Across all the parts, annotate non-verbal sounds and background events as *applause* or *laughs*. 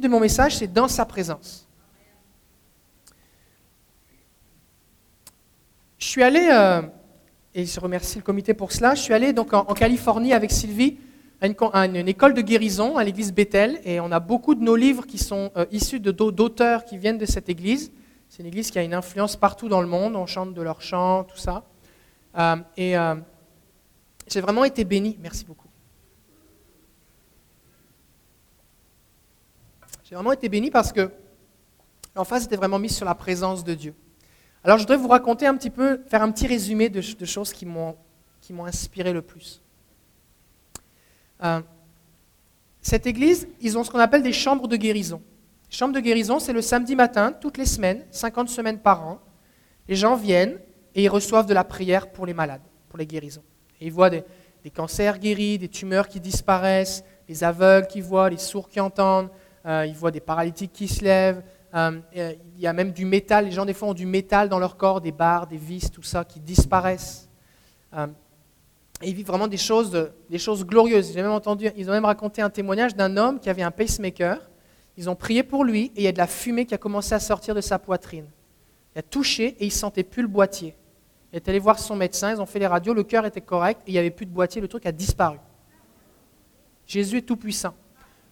de mon message, c'est Dans sa présence. Je suis allé, euh, et je remercie le comité pour cela, je suis allé donc en, Californie avec Sylvie à une, école de guérison à l'église Bethel, et on a beaucoup de nos livres qui sont euh, issus d'auteurs qui viennent de cette église. C'est une église qui a une influence partout dans le monde, on chante de leurs chants, tout ça. Euh, et j'ai vraiment été béni, merci beaucoup. J'ai vraiment été béni parce que l'emphase était vraiment mise sur la présence de Dieu. Alors je voudrais vous raconter un petit peu, faire un petit résumé de, choses qui m'ont, inspiré le plus. Euh, cette église, ils ont ce qu'on appelle des chambres de guérison. Les chambres de guérison, c'est le samedi matin, toutes les semaines, 50 semaines par an. Les gens viennent et ils reçoivent de la prière pour les malades, pour les guérisons. Et ils voient des, des cancers guéris, des tumeurs qui disparaissent, les aveugles qui voient, les sourds qui entendent, euh, ils voient des paralytiques qui se lèvent. Euh, il y a même du métal. Les gens, des fois, ont du métal dans leur corps, des barres, des vis, tout ça, qui disparaissent. Euh, ils vivent vraiment des choses, des choses glorieuses. J'ai même entendu, ils ont même raconté un témoignage d'un homme qui avait un pacemaker. Ils ont prié pour lui et il y a de la fumée qui a commencé à sortir de sa poitrine. Il a touché et il sentait plus le boîtier. Il est allé voir son médecin, ils ont fait les radios, le cœur était correct et il n'y avait plus de boîtier, le truc a disparu. Jésus est tout puissant.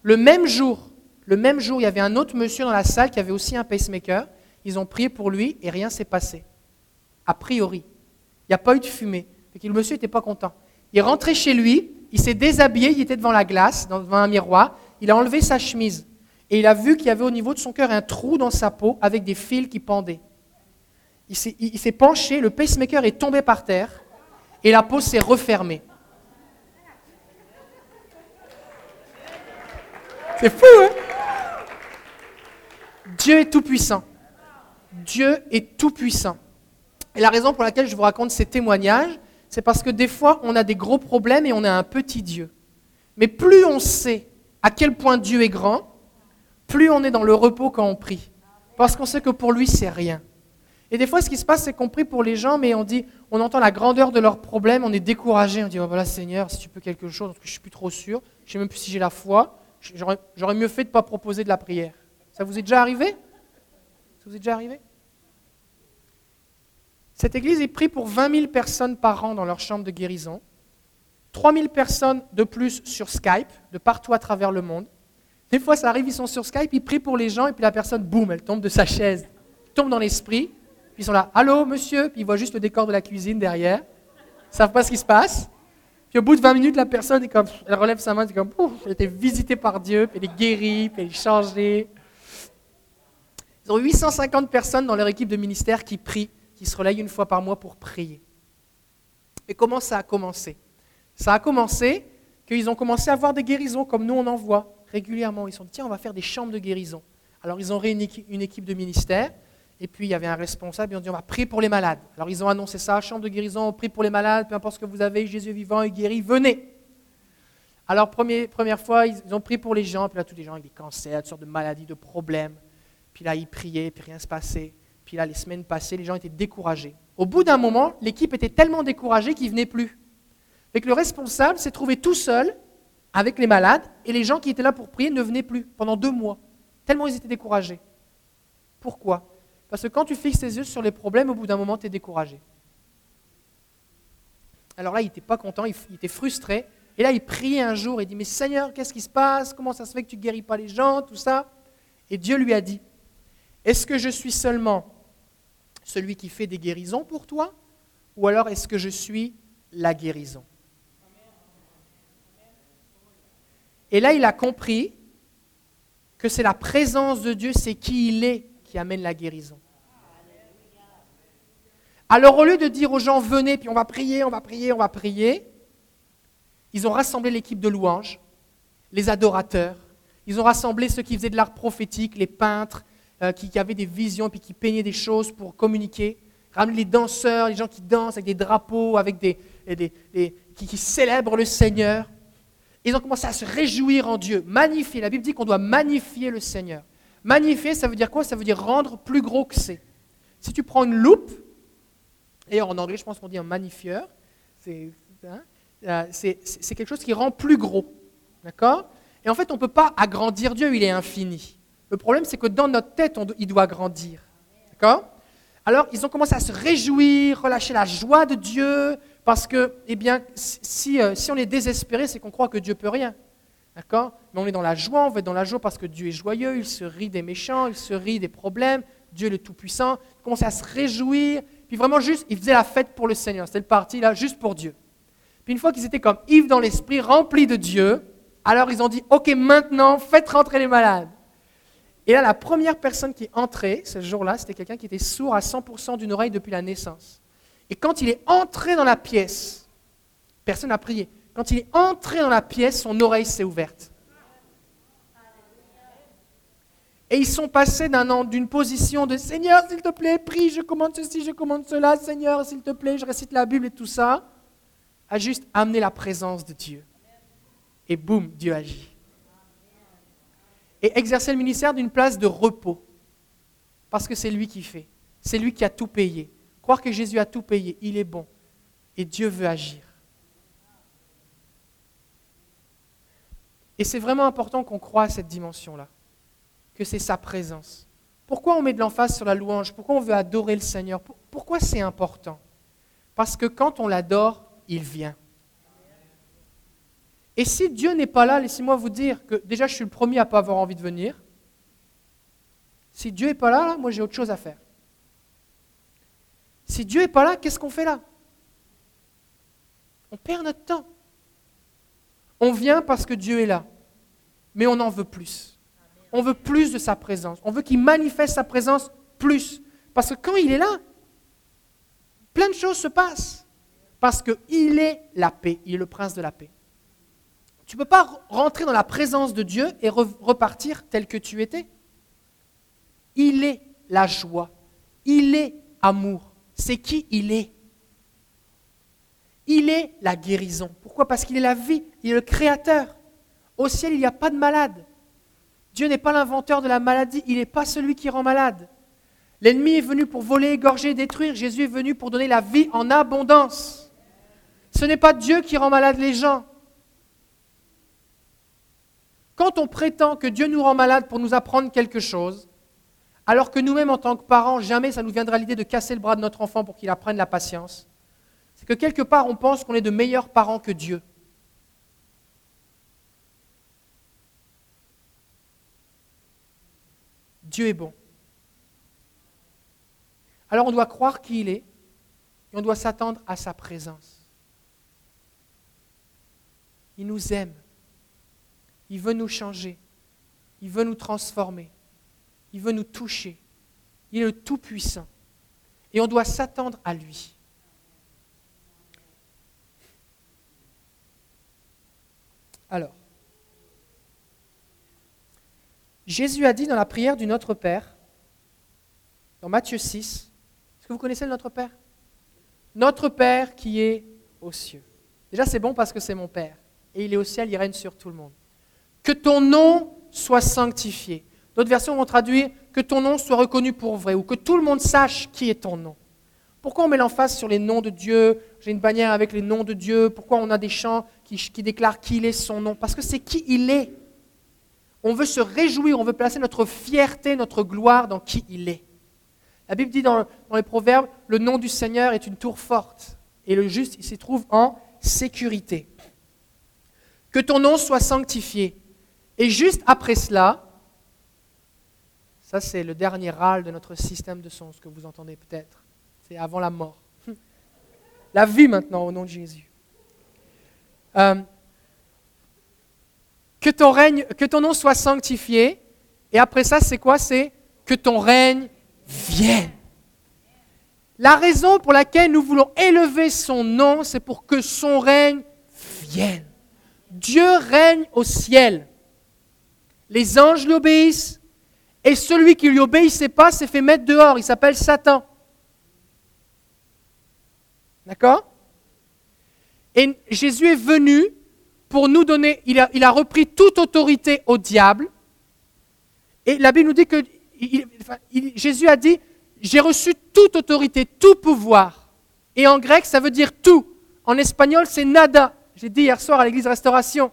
Le même jour, le même jour, il y avait un autre monsieur dans la salle qui avait aussi un pacemaker. Ils ont prié pour lui et rien s'est passé. A priori. Il n'y a pas eu de fumée. le monsieur n'était pas content. Il est rentré chez lui, il s'est déshabillé, il était devant la glace, devant un miroir. Il a enlevé sa chemise. Et il a vu qu'il y avait au niveau de son cœur un trou dans sa peau avec des fils qui pendaient. Il s'est penché, le pacemaker est tombé par terre et la peau s'est refermée. C'est fou, hein? Dieu est tout-puissant. Dieu est tout-puissant. Et la raison pour laquelle je vous raconte ces témoignages, c'est parce que des fois, on a des gros problèmes et on a un petit Dieu. Mais plus on sait à quel point Dieu est grand, plus on est dans le repos quand on prie. Parce qu'on sait que pour lui, c'est rien. Et des fois, ce qui se passe, c'est qu'on prie pour les gens, mais on dit, on entend la grandeur de leurs problèmes, on est découragé, on dit, oh, voilà Seigneur, si tu peux quelque chose, parce que je suis plus trop sûr, je ne sais même plus si j'ai la foi, j'aurais mieux fait de ne pas proposer de la prière. Ça vous est déjà arrivé? Ça vous est déjà arrivé? Cette église est prise pour 20 000 personnes par an dans leur chambre de guérison. 3 000 personnes de plus sur Skype, de partout à travers le monde. Des fois, ça arrive, ils sont sur Skype, ils prient pour les gens, et puis la personne, boum, elle tombe de sa chaise, tombe dans l'esprit, puis ils sont là, allô, monsieur, puis ils voient juste le décor de la cuisine derrière, ils ne savent pas ce qui se passe. Puis au bout de 20 minutes, la personne est comme, elle relève sa main, elle est comme, elle été visitée par Dieu, puis elle est guérie, puis elle est changée. Ils ont 850 personnes dans leur équipe de ministère qui prient, qui se relayent une fois par mois pour prier. Et comment ça a commencé? Ça a commencé qu'ils ont commencé à avoir des guérisons comme nous on en voit régulièrement. Ils sont dit, tiens, on va faire des chambres de guérison. Alors ils ont réuni une équipe de ministère, et puis il y avait un responsable, ils ont dit, on va prier pour les malades. Alors ils ont annoncé ça, chambre de guérison, on prie pour les malades, peu importe ce que vous avez, Jésus vivant, il guérit, venez. Alors première fois, ils ont prié pour les gens, puis là tous les gens avec des cancers, toutes sortes de maladies, de problèmes. Puis là, ils priaient, puis rien ne se passait. Puis là, les semaines passaient, les gens étaient découragés. Au bout d'un moment, l'équipe était tellement découragée qu'ils ne venaient plus. Le responsable s'est trouvé tout seul avec les malades, et les gens qui étaient là pour prier ne venaient plus pendant deux mois. Tellement ils étaient découragés. Pourquoi? Parce que quand tu fixes tes yeux sur les problèmes, au bout d'un moment, tu es découragé. Alors là, il n'était pas content, il était frustré. Et là, il priait un jour et dit, mais Seigneur, qu'est-ce qui se passe? Comment ça se fait que tu ne guéris pas les gens Tout ça. Et Dieu lui a dit, est-ce que je suis seulement celui qui fait des guérisons pour toi ou alors est-ce que je suis la guérison? Et là, il a compris que c'est la présence de Dieu, c'est qui il est qui amène la guérison. Alors au lieu de dire aux gens venez, puis on va prier, on va prier, on va prier, ils ont rassemblé l'équipe de louanges, les adorateurs, ils ont rassemblé ceux qui faisaient de l'art prophétique, les peintres, euh, qui, avaient des visions puis qui peignaient des choses pour communiquer. Ramener les danseurs, les gens qui dansent avec des drapeaux, avec des, qui, célèbrent le Seigneur. Ils ont commencé à se réjouir en Dieu, magnifier. La Bible dit qu'on doit magnifier le Seigneur. Magnifier, ça veut dire quoi? Ça veut dire rendre plus gros que c'est. Si tu prends une loupe, et en anglais, je pense qu'on dit un magnifieur, c'est hein, euh, quelque chose qui rend plus gros. D'accord? Et en fait, on ne peut pas agrandir Dieu, il est infini. Le problème, c'est que dans notre tête, il doit grandir. D'accord? Alors, ils ont commencé à se réjouir, relâcher la joie de Dieu, parce que, eh bien, si, euh, si on est désespéré, c'est qu'on croit que Dieu peut rien. D'accord? Mais on est dans la joie, on va être dans la joie parce que Dieu est joyeux, il se rit des méchants, il se rit des problèmes, Dieu est le Tout-Puissant. Ils commençaient à se réjouir, puis vraiment juste, ils faisaient la fête pour le Seigneur. C'était le parti là, juste pour Dieu. Puis une fois qu'ils étaient comme Yves dans l'esprit, remplis de Dieu, alors ils ont dit, OK, maintenant, faites rentrer les malades. Et là, la première personne qui est entrée ce jour-là, c'était quelqu'un qui était sourd à 100% d'une oreille depuis la naissance. Et quand il est entré dans la pièce, personne n'a prié. Quand il est entré dans la pièce, son oreille s'est ouverte. Et ils sont passés d'une position de Seigneur, s'il te plaît, prie, je commande ceci, je commande cela, Seigneur, s'il te plaît, je récite la Bible et tout ça, à juste amener la présence de Dieu. Et boum, Dieu agit. Et exercer le ministère d'une place de repos. Parce que c'est lui qui fait. C'est lui qui a tout payé. Croire que Jésus a tout payé, il est bon. Et Dieu veut agir. Et c'est vraiment important qu'on croie à cette dimension-là que c'est sa présence. Pourquoi on met de l'emphase sur la louange? Pourquoi on veut adorer le Seigneur? Pourquoi c'est important? Parce que quand on l'adore, il vient. Et si Dieu n'est pas là, laissez-moi vous dire que déjà je suis le premier à ne pas avoir envie de venir. Si Dieu n'est pas là, moi j'ai autre chose à faire. Si Dieu n'est pas là, qu'est-ce qu'on fait là? On perd notre temps. On vient parce que Dieu est là, mais on en veut plus on veut plus de sa présence. On veut qu'il manifeste sa présence plus. Parce que quand il est là, plein de choses se passent. Parce qu'il est la paix, il est le prince de la paix. Tu ne peux pas rentrer dans la présence de Dieu et repartir tel que tu étais. Il est la joie, il est amour. C'est qui il est. Il est la guérison. Pourquoi? Parce qu'il est la vie, il est le créateur. Au ciel, il n'y a pas de malade. Dieu n'est pas l'inventeur de la maladie, il n'est pas celui qui rend malade. L'ennemi est venu pour voler, égorger, détruire. Jésus est venu pour donner la vie en abondance. Ce n'est pas Dieu qui rend malade les gens. Quand on prétend que Dieu nous rend malade pour nous apprendre quelque chose, alors que nous-mêmes en tant que parents, jamais ça nous viendra l'idée de casser le bras de notre enfant pour qu'il apprenne la patience, c'est que quelque part on pense qu'on est de meilleurs parents que Dieu. Dieu est bon. Alors on doit croire qui il est et on doit s'attendre à sa présence. Il nous aime. Il veut nous changer. Il veut nous transformer. Il veut nous toucher. Il est le Tout-Puissant. Et on doit s'attendre à lui. Alors, Jésus a dit dans la prière du Notre Père, dans Matthieu 6, est-ce que vous connaissez le Notre Père? Notre Père qui est aux cieux. Déjà, c'est bon parce que c'est mon Père. Et il est au ciel, il règne sur tout le monde. Que ton nom soit sanctifié. D'autres versions vont traduire que ton nom soit reconnu pour vrai ou que tout le monde sache qui est ton nom. Pourquoi on met l'emphase sur les noms de Dieu? J'ai une bannière avec les noms de Dieu. Pourquoi on a des chants qui, qui déclarent qu'il est son nom? Parce que c'est qui il est. On veut se réjouir, on veut placer notre fierté, notre gloire dans qui il est. La Bible dit dans, les Proverbes, le nom du Seigneur est une tour forte, et le juste, il s'y trouve en sécurité. Que ton nom soit sanctifié. Et juste après cela, ça c'est le dernier râle de notre système de sens que vous entendez peut-être, c'est avant la mort. *laughs* La vie maintenant au nom de Jésus. Euh, que ton, règne, que ton nom soit sanctifié. Et après ça, c'est quoi? C'est que ton règne vienne. La raison pour laquelle nous voulons élever son nom, c'est pour que son règne vienne. Dieu règne au ciel. Les anges lui obéissent. Et celui qui lui obéissait pas s'est fait mettre dehors. Il s'appelle Satan. D'accord? Et Jésus est venu pour nous donner, il a, repris toute autorité au diable. Et la Bible nous dit que Jésus a dit, j'ai reçu toute autorité, tout pouvoir. Et en grec, ça veut dire tout. En espagnol, c'est nada. J'ai dit hier soir à l'église Restauration.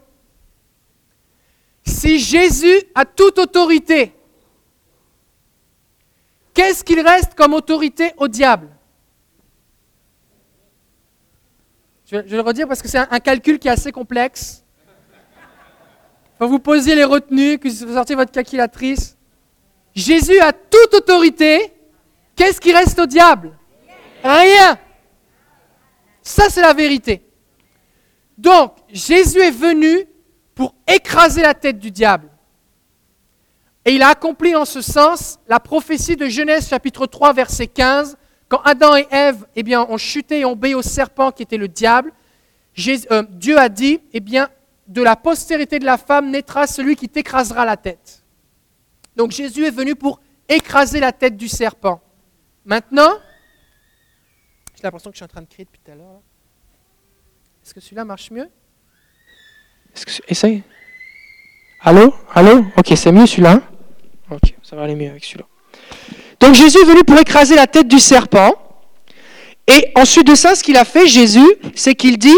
Si Jésus a toute autorité, qu'est-ce qu'il reste comme autorité au diable? Je vais, le redire parce que c'est un, calcul qui est assez complexe. Vous posiez les retenues, que vous sortiez votre calculatrice, Jésus a toute autorité, qu'est-ce qui reste au diable? Rien. Ça, c'est la vérité. Donc, Jésus est venu pour écraser la tête du diable. Et il a accompli en ce sens la prophétie de Genèse chapitre 3 verset 15, quand Adam et Ève eh bien, ont chuté et ont obéi au serpent qui était le diable. Euh, Dieu a dit, eh bien, de la postérité de la femme naîtra celui qui t'écrasera la tête. Donc Jésus est venu pour écraser la tête du serpent. Maintenant, j'ai l'impression que je suis en train de crier depuis tout à l'heure. Est-ce que celui-là marche mieux? Essaye. Allô? Allô? Ok, c'est mieux celui-là. Ok, ça va aller mieux avec celui-là. Donc Jésus est venu pour écraser la tête du serpent. Et ensuite de ça, ce qu'il a fait, Jésus, c'est qu'il dit,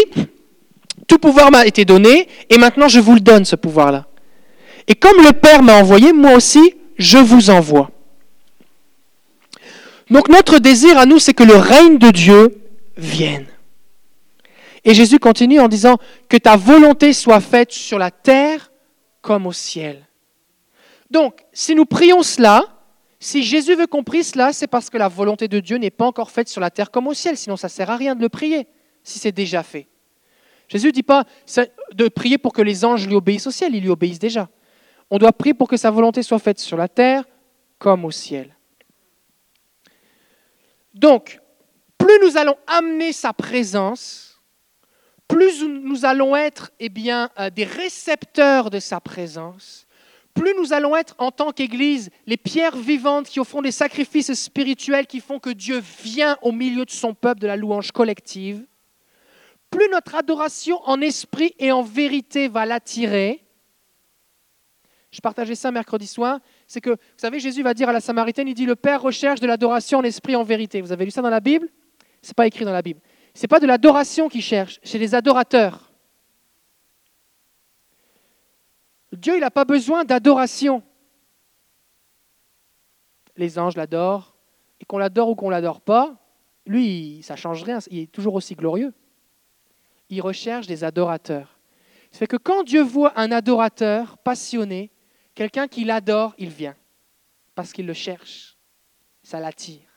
tout pouvoir m'a été donné, et maintenant je vous le donne, ce pouvoir-là. Et comme le Père m'a envoyé, moi aussi, je vous envoie. Donc notre désir à nous, c'est que le règne de Dieu vienne. Et Jésus continue en disant que ta volonté soit faite sur la terre comme au ciel. Donc, si nous prions cela, si Jésus veut qu'on prie cela, c'est parce que la volonté de Dieu n'est pas encore faite sur la terre comme au ciel, sinon ça ne sert à rien de le prier, si c'est déjà fait. Jésus ne dit pas de prier pour que les anges lui obéissent au ciel, ils lui obéissent déjà. On doit prier pour que sa volonté soit faite sur la terre comme au ciel. Donc, plus nous allons amener sa présence, plus nous allons être eh bien, euh, des récepteurs de sa présence, plus nous allons être en tant qu'Église les pierres vivantes qui offront des sacrifices spirituels qui font que Dieu vient au milieu de son peuple de la louange collective, plus notre adoration en esprit et en vérité va l'attirer. Je partageais ça mercredi soir. C'est que, vous savez, Jésus va dire à la Samaritaine, il dit, le Père recherche de l'adoration en esprit et en vérité. Vous avez lu ça dans la Bible? Ce n'est pas écrit dans la Bible. Ce n'est pas de l'adoration qu'il cherche, c'est des adorateurs. Dieu, il n'a pas besoin d'adoration. Les anges l'adorent, et qu'on l'adore ou qu'on ne l'adore pas, lui, ça ne change rien, il est toujours aussi glorieux. Il recherche des adorateurs. Ça fait que quand Dieu voit un adorateur passionné, quelqu'un qui l'adore, il vient, parce qu'il le cherche. Ça l'attire.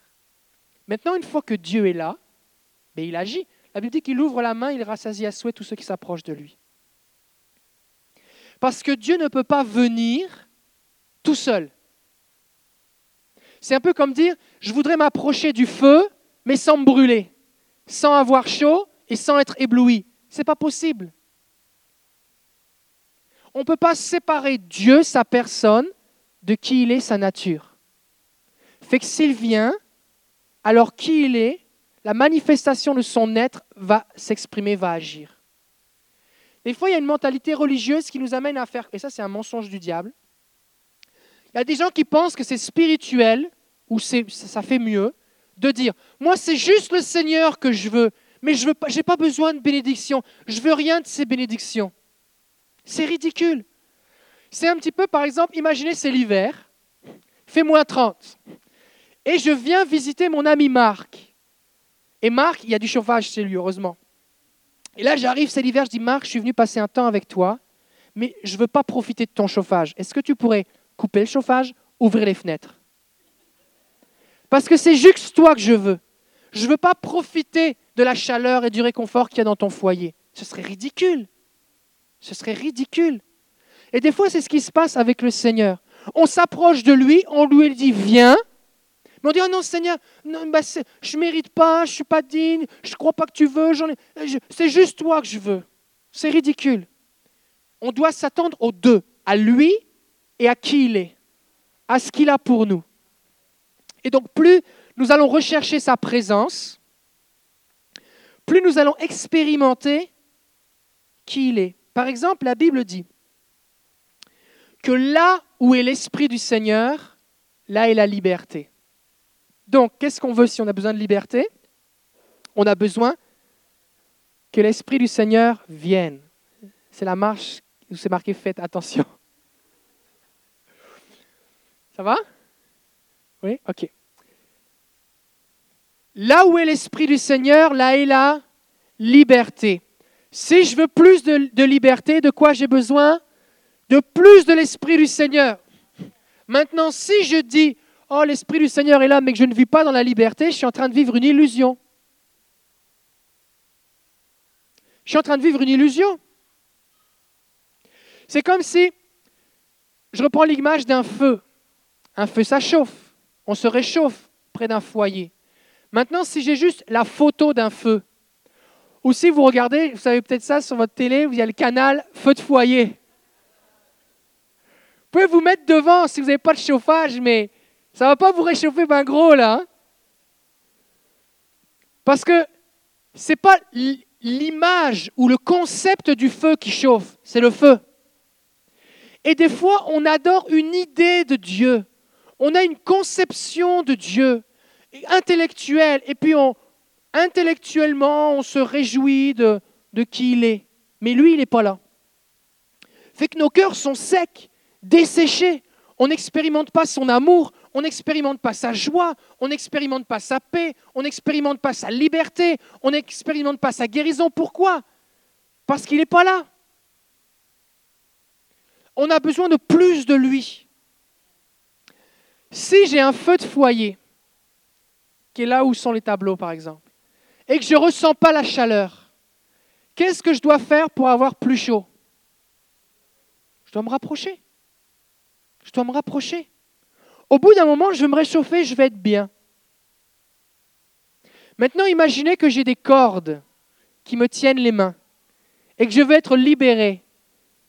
Maintenant, une fois que Dieu est là, mais il agit. La Bible dit qu'il ouvre la main, il rassasie à souhait tous ceux qui s'approchent de lui. Parce que Dieu ne peut pas venir tout seul. C'est un peu comme dire, je voudrais m'approcher du feu, mais sans me brûler, sans avoir chaud et sans être ébloui. Ce n'est pas possible. On ne peut pas séparer Dieu, sa personne, de qui il est, sa nature. Fait que s'il vient, alors qui il est, la manifestation de son être va s'exprimer, va agir. Des fois, il y a une mentalité religieuse qui nous amène à faire, et ça c'est un mensonge du diable. Il y a des gens qui pensent que c'est spirituel, ou ça fait mieux, de dire, moi c'est juste le Seigneur que je veux, mais je n'ai pas, besoin de bénédiction, je veux rien de ces bénédictions. C'est ridicule. C'est un petit peu, par exemple, imaginez c'est l'hiver, fait moins 30, et je viens visiter mon ami Marc. Et Marc, il y a du chauffage chez lui, heureusement. Et là, j'arrive, c'est l'hiver, je dis, Marc, je suis venu passer un temps avec toi, mais je ne veux pas profiter de ton chauffage. Est-ce que tu pourrais couper le chauffage, ouvrir les fenêtres? Parce que c'est juste toi que je veux. Je ne veux pas profiter de la chaleur et du réconfort qu'il y a dans ton foyer. Ce serait ridicule. Ce serait ridicule. Et des fois, c'est ce qui se passe avec le Seigneur. On s'approche de lui, on lui dit, viens, on dit, oh non Seigneur, bah, je ne mérite pas, je ne suis pas digne, je ne crois pas que tu veux, c'est juste toi que je veux. C'est ridicule. On doit s'attendre aux deux, à lui et à qui il est, à ce qu'il a pour nous. Et donc plus nous allons rechercher sa présence, plus nous allons expérimenter qui il est. Par exemple, la Bible dit que là où est l'Esprit du Seigneur, là est la liberté. Donc, qu'est-ce qu'on veut si on a besoin de liberté? On a besoin que l'Esprit du Seigneur vienne. C'est la marche où c'est marqué faites attention. *laughs* Ça va? Oui? Ok. Là où est l'Esprit du Seigneur, là est la liberté. Si je veux plus de, de liberté, de quoi j'ai besoin? De plus de l'Esprit du Seigneur. Maintenant, si je dis, oh, l'Esprit du Seigneur est là, mais que je ne vis pas dans la liberté, je suis en train de vivre une illusion. Je suis en train de vivre une illusion. C'est comme si, je reprends l'image d'un feu. Un feu, ça chauffe. On se réchauffe près d'un foyer. Maintenant, si j'ai juste la photo d'un feu, ou si vous regardez, vous savez peut-être ça sur votre télé, il y a le canal feu de foyer. Vous pouvez vous mettre devant si vous n'avez pas de chauffage, mais ça ne va pas vous réchauffer ben gros là. Hein. Parce que ce n'est pas l'image ou le concept du feu qui chauffe, c'est le feu. Et des fois, on adore une idée de Dieu. On a une conception de Dieu intellectuelle. Et puis, intellectuellement, on se réjouit de, de qui il est. Mais lui, il n'est pas là. Fait que nos cœurs sont secs, desséchés. On n'expérimente pas son amour, on n'expérimente pas sa joie, on n'expérimente pas sa paix, on n'expérimente pas sa liberté, on n'expérimente pas sa guérison. Pourquoi? Parce qu'il n'est pas là. On a besoin de plus de lui. Si j'ai un feu de foyer, qui est là où sont les tableaux par exemple, et que je ne ressens pas la chaleur, qu'est-ce que je dois faire pour avoir plus chaud? Je dois me rapprocher. Je dois me rapprocher. Au bout d'un moment, je vais me réchauffer, je vais être bien. Maintenant, imaginez que j'ai des cordes qui me tiennent les mains et que je veux être libéré.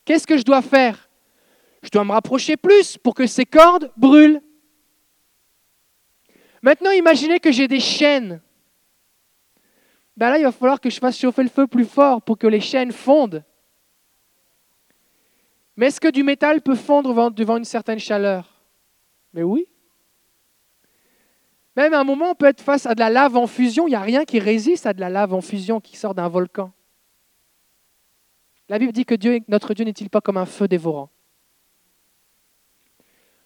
Qu'est-ce que je dois faire? Je dois me rapprocher plus pour que ces cordes brûlent. Maintenant, imaginez que j'ai des chaînes. Ben là, il va falloir que je fasse chauffer le feu plus fort pour que les chaînes fondent. Mais est-ce que du métal peut fondre devant une certaine chaleur? Mais oui. Même à un moment, on peut être face à de la lave en fusion. Il n'y a rien qui résiste à de la lave en fusion qui sort d'un volcan. La Bible dit que notre Dieu n'est-il pas comme un feu dévorant?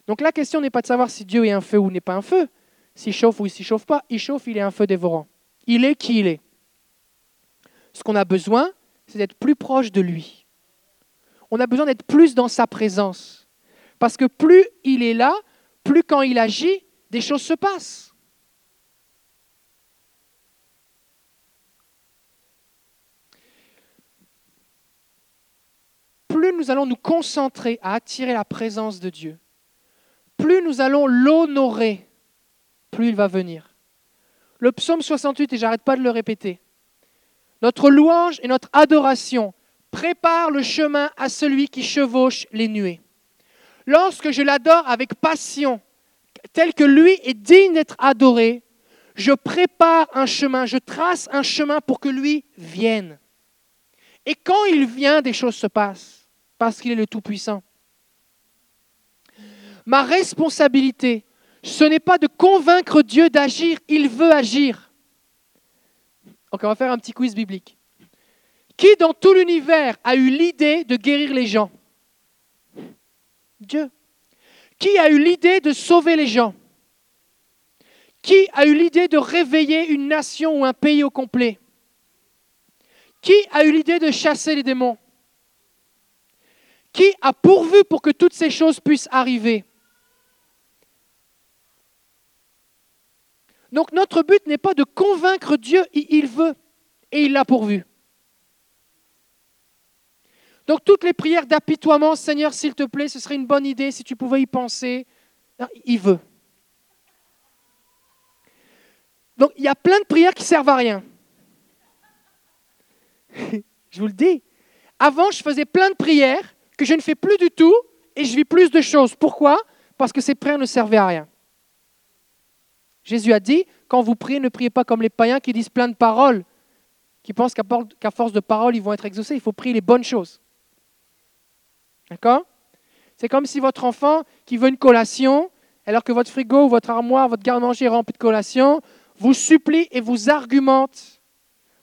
Donc la question n'est pas de savoir si Dieu est un feu ou n'est pas un feu, s'il chauffe ou s'il chauffe pas. Il chauffe, il est un feu dévorant. Il est qui il est. Ce qu'on a besoin, c'est d'être plus proche de lui. On a besoin d'être plus dans sa présence. Parce que plus il est là, plus quand il agit, des choses se passent. Plus nous allons nous concentrer à attirer la présence de Dieu, plus nous allons l'honorer, plus il va venir. Le psaume 68, et j'arrête pas de le répéter, notre louange et notre adoration préparent le chemin à celui qui chevauche les nuées lorsque je l'adore avec passion, tel que lui est digne d'être adoré, je prépare un chemin, je trace un chemin pour que lui vienne. Et quand il vient, des choses se passent, parce qu'il est le Tout-Puissant. Ma responsabilité, ce n'est pas de convaincre Dieu d'agir, il veut agir. Donc on va faire un petit quiz biblique. Qui dans tout l'univers a eu l'idée de guérir les gens? Dieu. Qui a eu l'idée de sauver les gens? Qui a eu l'idée de réveiller une nation ou un pays au complet? Qui a eu l'idée de chasser les démons? Qui a pourvu pour que toutes ces choses puissent arriver? Donc notre but n'est pas de convaincre Dieu, il veut et il l'a pourvu. Donc toutes les prières d'apitoiement, Seigneur, s'il te plaît, ce serait une bonne idée si tu pouvais y penser. il veut. Donc il y a plein de prières qui servent à rien. *laughs* je vous le dis. Avant, je faisais plein de prières que je ne fais plus du tout et je vis plus de choses. Pourquoi? Parce que ces prières ne servaient à rien. Jésus a dit, quand vous priez, ne priez pas comme les païens qui disent plein de paroles, qui pensent qu'à force de paroles, ils vont être exaucés. Il faut prier les bonnes choses. D'accord? C'est comme si votre enfant qui veut une collation, alors que votre frigo, votre armoire, votre garde-manger est rempli de collations, vous supplie et vous argumente.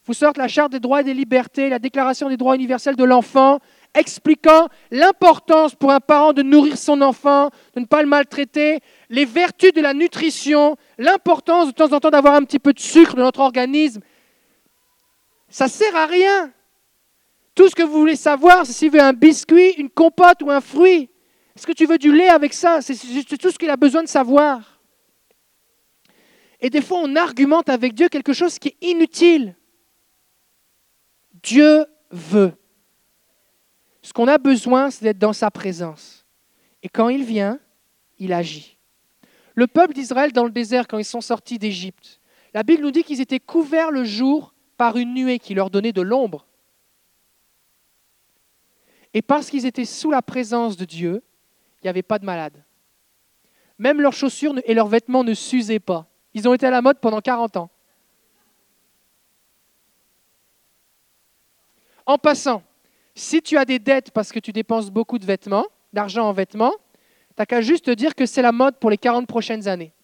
Vous sortez la charte des droits et des libertés, la déclaration des droits universels de l'enfant. expliquant l'importance pour un parent de nourrir son enfant, de ne pas le maltraiter, les vertus de la nutrition, l'importance de temps en temps d'avoir un petit peu de sucre dans notre organisme. Ça sert à rien. Tout ce que vous voulez savoir, c'est s'il veut un biscuit, une compote ou un fruit. Est-ce que tu veux du lait avec ça? C'est tout ce qu'il a besoin de savoir. Et des fois, on argumente avec Dieu quelque chose qui est inutile. Dieu veut. Ce qu'on a besoin, c'est d'être dans sa présence. Et quand il vient, il agit. Le peuple d'Israël dans le désert, quand ils sont sortis d'Égypte, la Bible nous dit qu'ils étaient couverts le jour par une nuée qui leur donnait de l'ombre. Et parce qu'ils étaient sous la présence de Dieu, il n'y avait pas de malade. Même leurs chaussures et leurs vêtements ne s'usaient pas. Ils ont été à la mode pendant 40 ans. En passant, si tu as des dettes parce que tu dépenses beaucoup de vêtements, d'argent en vêtements, tu n'as qu'à juste te dire que c'est la mode pour les 40 prochaines années.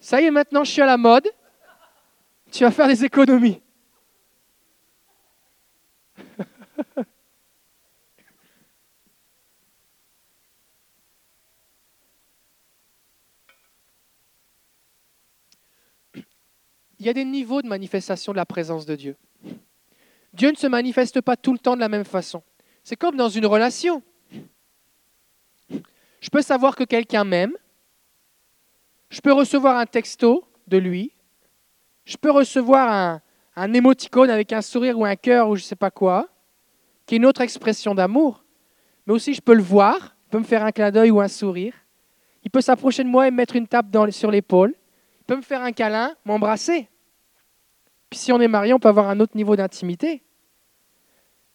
Ça y est, maintenant je suis à la mode, tu vas faire des économies. *laughs* il y a des niveaux de manifestation de la présence de Dieu. Dieu ne se manifeste pas tout le temps de la même façon. C'est comme dans une relation. Je peux savoir que quelqu'un m'aime. Je peux recevoir un texto de lui. Je peux recevoir un, un émoticône avec un sourire ou un cœur ou je ne sais pas quoi, qui est une autre expression d'amour. Mais aussi, je peux le voir. Il peut me faire un clin d'œil ou un sourire. Il peut s'approcher de moi et me mettre une tape sur l'épaule peut me faire un câlin, m'embrasser. Puis si on est marié, on peut avoir un autre niveau d'intimité.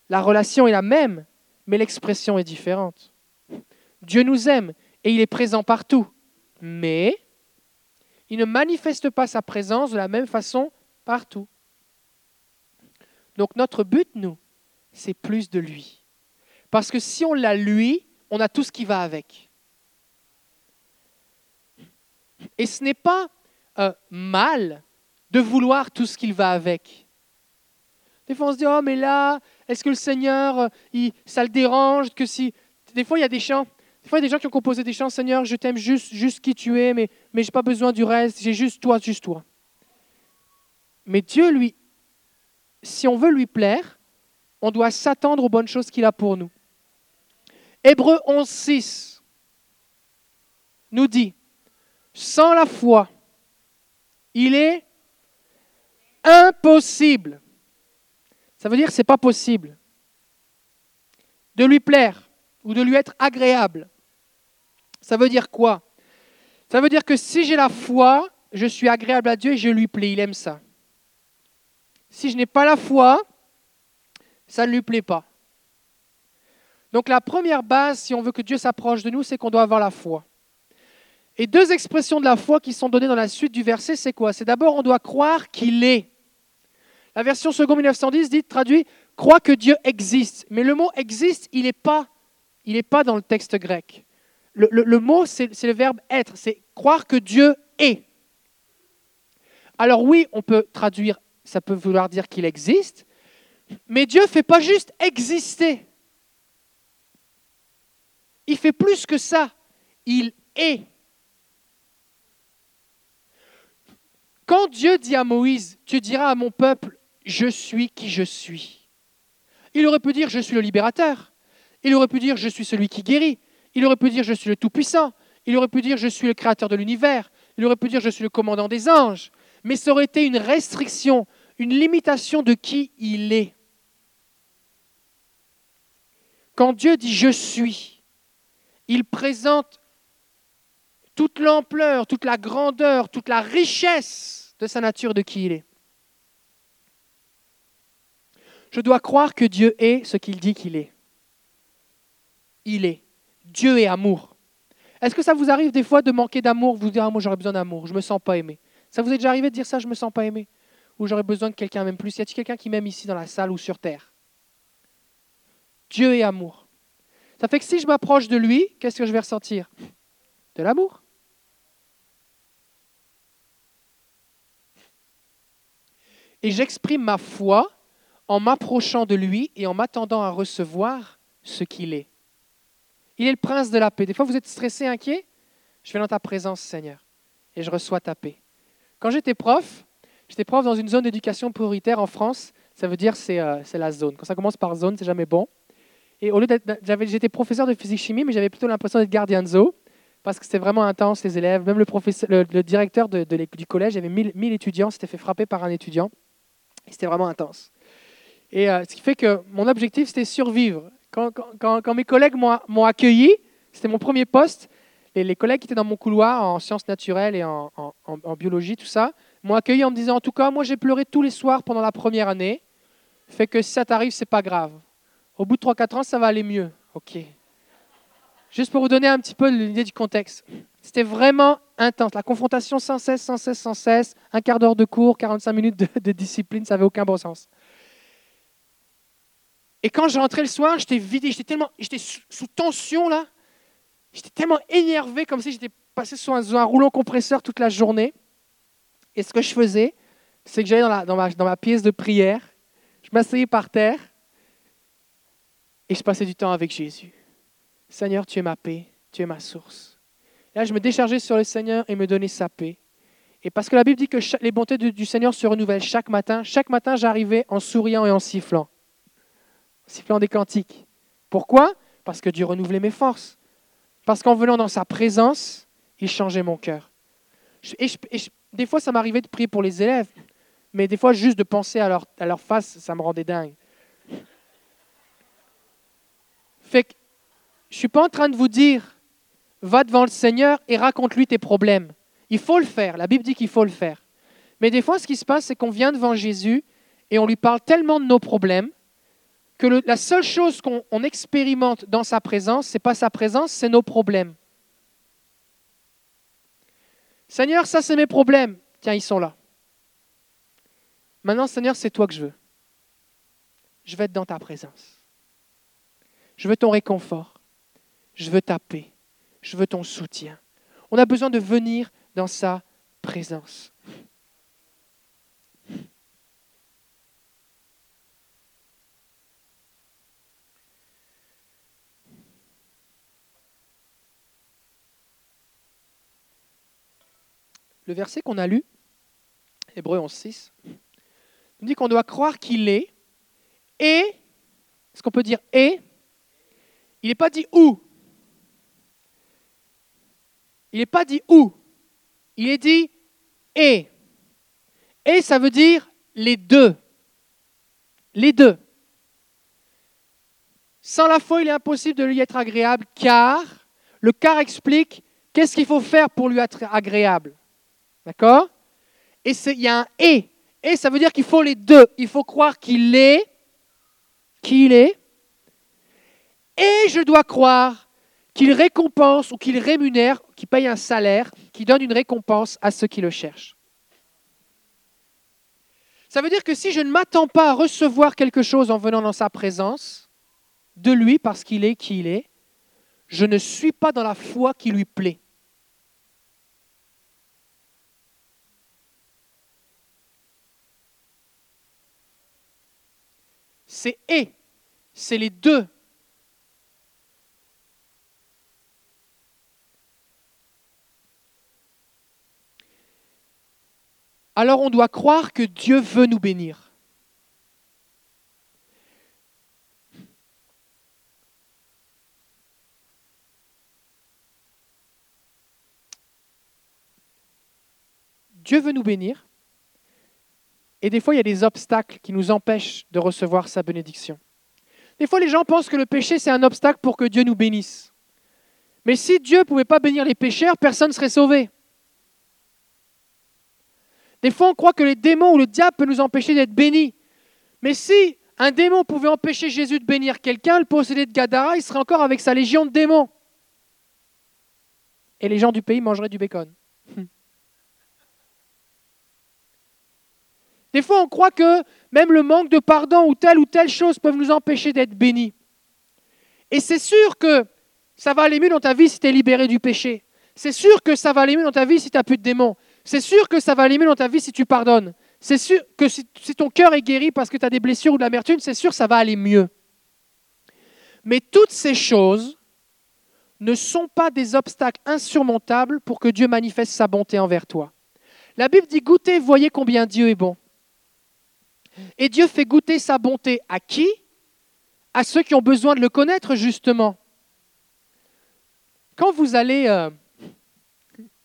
La relation est la même, mais l'expression est différente. Dieu nous aime et il est présent partout, mais il ne manifeste pas sa présence de la même façon partout. Donc notre but, nous, c'est plus de lui. Parce que si on l'a lui, on a tout ce qui va avec. Et ce n'est pas euh, mal de vouloir tout ce qu'il va avec. Des fois, on se dit, oh, mais là, est-ce que le Seigneur, euh, il, ça le dérange que si... Des fois, il y a des chants. Des fois, il y a des gens qui ont composé des chants, Seigneur, je t'aime juste, juste qui tu es, mais, mais je n'ai pas besoin du reste, j'ai juste toi, juste toi. Mais Dieu, lui, si on veut lui plaire, on doit s'attendre aux bonnes choses qu'il a pour nous. Hébreu 11, 6 nous dit, sans la foi, il est impossible. Ça veut dire que ce n'est pas possible de lui plaire ou de lui être agréable. Ça veut dire quoi? Ça veut dire que si j'ai la foi, je suis agréable à Dieu et je lui plais. Il aime ça. Si je n'ai pas la foi, ça ne lui plaît pas. Donc la première base, si on veut que Dieu s'approche de nous, c'est qu'on doit avoir la foi. Et deux expressions de la foi qui sont données dans la suite du verset, c'est quoi? C'est d'abord, on doit croire qu'il est. La version second 1910 dit, traduit, croit que Dieu existe. Mais le mot existe, il n'est pas, il pas dans le texte grec. Le, le mot, c'est le verbe être, c'est croire que Dieu est. Alors oui, on peut traduire, ça peut vouloir dire qu'il existe, mais Dieu ne fait pas juste exister. Il fait plus que ça. Il est. Quand Dieu dit à Moïse, tu diras à mon peuple, je suis qui je suis, il aurait pu dire, je suis le libérateur. Il aurait pu dire, je suis celui qui guérit. Il aurait pu dire, je suis le Tout-Puissant. Il aurait pu dire, je suis le créateur de l'univers. Il aurait pu dire, je suis le commandant des anges. Mais ça aurait été une restriction, une limitation de qui il est. Quand Dieu dit je suis, il présente toute l'ampleur, toute la grandeur, toute la richesse de sa nature, de qui il est. Je dois croire que Dieu est ce qu'il dit qu'il est. Il est. Dieu est amour. Est-ce que ça vous arrive des fois de manquer d'amour, vous dire ah, moi j'aurais besoin d'amour, je me sens pas aimé. Ça vous est déjà arrivé de dire ça, je me sens pas aimé? Ou j'aurais besoin de quelqu'un même plus? Y a-t-il quelqu'un qui m'aime ici dans la salle ou sur terre? Dieu est amour. Ça fait que si je m'approche de lui, qu'est-ce que je vais ressentir? De l'amour. et j'exprime ma foi en m'approchant de lui et en m'attendant à recevoir ce qu'il est. Il est le prince de la paix. Des fois, vous êtes stressé, inquiet? Je viens dans ta présence, Seigneur, et je reçois ta paix. Quand j'étais prof, j'étais prof dans une zone d'éducation prioritaire en France. Ça veut dire c'est euh, la zone. Quand ça commence par zone, c'est jamais bon. Et au lieu j'avais, j'étais professeur de physique-chimie, mais j'avais plutôt l'impression d'être gardien de zoo, parce que c'était vraiment intense, les élèves. Même le, directeur de, de du collège, avait 1000, 1000 étudiants, s'était fait frapper par un étudiant. C'était vraiment intense. Et euh, ce qui fait que mon objectif, c'était survivre. Quand, mes collègues m'ont, accueilli, c'était mon premier poste, les collègues qui étaient dans mon couloir en sciences naturelles et en- en biologie, tout ça, m'ont accueilli en me disant, en tout cas, moi j'ai pleuré tous les soirs pendant la première année, fait que si ça t'arrive, c'est pas grave. Au bout de 3-4 ans, ça va aller mieux. Ok. Juste pour vous donner un petit peu l'idée du contexte. C'était vraiment intense. La confrontation sans cesse, sans cesse, sans cesse. Un quart d'heure de cours, 45 minutes de, discipline, ça n'avait aucun bon sens. Et quand je rentrais le soir, j'étais vidé, j'étais tellement, j'étais sous, tension là. J'étais tellement énervé comme si j'étais passé sous un, rouleau compresseur toute la journée. Et ce que je faisais, c'est que j'allais dans ma pièce de prière, je m'asseyais par terre et je passais du temps avec Jésus. Seigneur, tu es ma paix, tu es ma source. Là, je me déchargeais sur le Seigneur et me donnais sa paix. Et parce que la Bible dit que les bontés du, Seigneur se renouvellent chaque matin, chaque matin, j'arrivais en souriant et en sifflant. En sifflant des cantiques. Pourquoi? Parce que Dieu renouvelait mes forces. Parce qu'en venant dans sa présence, il changeait mon cœur. Et, des fois, ça m'arrivait de prier pour les élèves, mais des fois, juste de penser à leur face, ça me rendait dingue. Je ne suis pas en train de vous dire, va devant le Seigneur et raconte-lui tes problèmes. Il faut le faire, la Bible dit qu'il faut le faire. Mais des fois, ce qui se passe, c'est qu'on vient devant Jésus et on lui parle tellement de nos problèmes que la seule chose qu'on on expérimente dans sa présence, c'est pas sa présence, c'est nos problèmes. Seigneur, ça c'est mes problèmes. Tiens, ils sont là. Maintenant, Seigneur, c'est toi que je veux. Je veux être dans ta présence. Je veux ton réconfort. Je veux ta paix. Je veux ton soutien. On a besoin de venir dans sa présence. Le verset qu'on a lu, Hébreu 11.6, nous dit qu'on doit croire qu'il est et, est-ce qu'on peut dire et Il n'est pas dit où. Il n'est pas dit où. Il est dit et. Et ça veut dire les deux. Les deux. Sans la foi, il est impossible de lui être agréable car le car explique qu'est-ce qu'il faut faire pour lui être agréable. D'accord? Et il y a un et. Et ça veut dire qu'il faut les deux. Il faut croire qu'il est, qui il est, et je dois croire qu'il récompense ou qu'il rémunère, qu'il paye un salaire, qu'il donne une récompense à ceux qui le cherchent. Ça veut dire que si je ne m'attends pas à recevoir quelque chose en venant dans sa présence, de lui parce qu'il est qui il est, je ne suis pas dans la foi qui lui plaît. C'est et, c'est les deux. Alors on doit croire que Dieu veut nous bénir. Dieu veut nous bénir. Et des fois, il y a des obstacles qui nous empêchent de recevoir sa bénédiction. Des fois, les gens pensent que le péché, c'est un obstacle pour que Dieu nous bénisse. Mais si Dieu ne pouvait pas bénir les pécheurs, personne ne serait sauvé. Des fois, on croit que les démons ou le diable peut nous empêcher d'être bénis. Mais si un démon pouvait empêcher Jésus de bénir quelqu'un, le possédé de Gadara, il serait encore avec sa légion de démons. Et les gens du pays mangeraient du bacon. *laughs* Des fois, on croit que même le manque de pardon ou telle ou telle chose peuvent nous empêcher d'être bénis. Et c'est sûr que ça va aller mieux dans ta vie si tu es libéré du péché. C'est sûr que ça va aller mieux dans ta vie si tu n'as plus de démons. C'est sûr que ça va aller mieux dans ta vie si tu pardonnes. c'est sûr que si, ton cœur est guéri parce que tu as des blessures ou de l'amertume, c'est sûr que ça va aller mieux. Mais toutes ces choses ne sont pas des obstacles insurmontables pour que Dieu manifeste sa bonté envers toi. La Bible dit goûtez, voyez combien Dieu est bon. Et Dieu fait goûter sa bonté à qui? À ceux qui ont besoin de le connaître, justement. Quand vous allez, euh,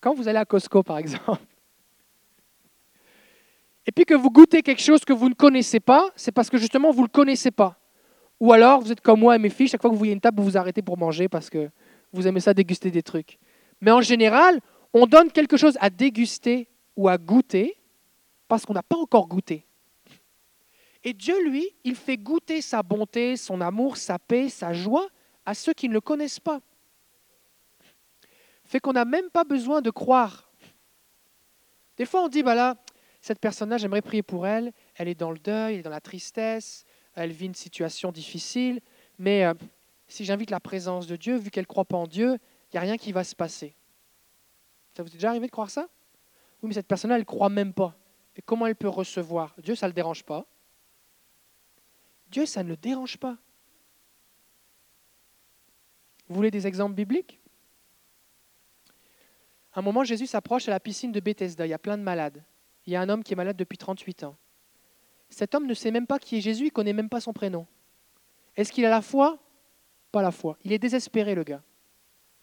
quand vous allez à Costco, par exemple, et puis que vous goûtez quelque chose que vous ne connaissez pas, c'est parce que justement vous ne le connaissez pas. Ou alors vous êtes comme moi et mes filles, chaque fois que vous voyez une table, vous vous arrêtez pour manger parce que vous aimez ça déguster des trucs. Mais en général, on donne quelque chose à déguster ou à goûter parce qu'on n'a pas encore goûté. Et Dieu, lui, il fait goûter sa bonté, son amour, sa paix, sa joie à ceux qui ne le connaissent pas. Fait qu'on n'a même pas besoin de croire. Des fois, on dit, bah cette personne-là, j'aimerais prier pour elle, elle est dans le deuil, elle est dans la tristesse, elle vit une situation difficile, mais euh, si j'invite la présence de Dieu, vu qu'elle ne croit pas en Dieu, il n'y a rien qui va se passer. Ça vous est déjà arrivé de croire ça? Oui, mais cette personne-là, elle ne croit même pas. Et comment elle peut recevoir? Dieu, ça ne le dérange pas. Dieu, ça ne le dérange pas. Vous voulez des exemples bibliques? Un moment, Jésus s'approche à la piscine de Bethesda. Il y a plein de malades. Il y a un homme qui est malade depuis 38 ans. Cet homme ne sait même pas qui est Jésus, il ne connaît même pas son prénom. Est-ce qu'il a la foi? Pas la foi. Il est désespéré, le gars.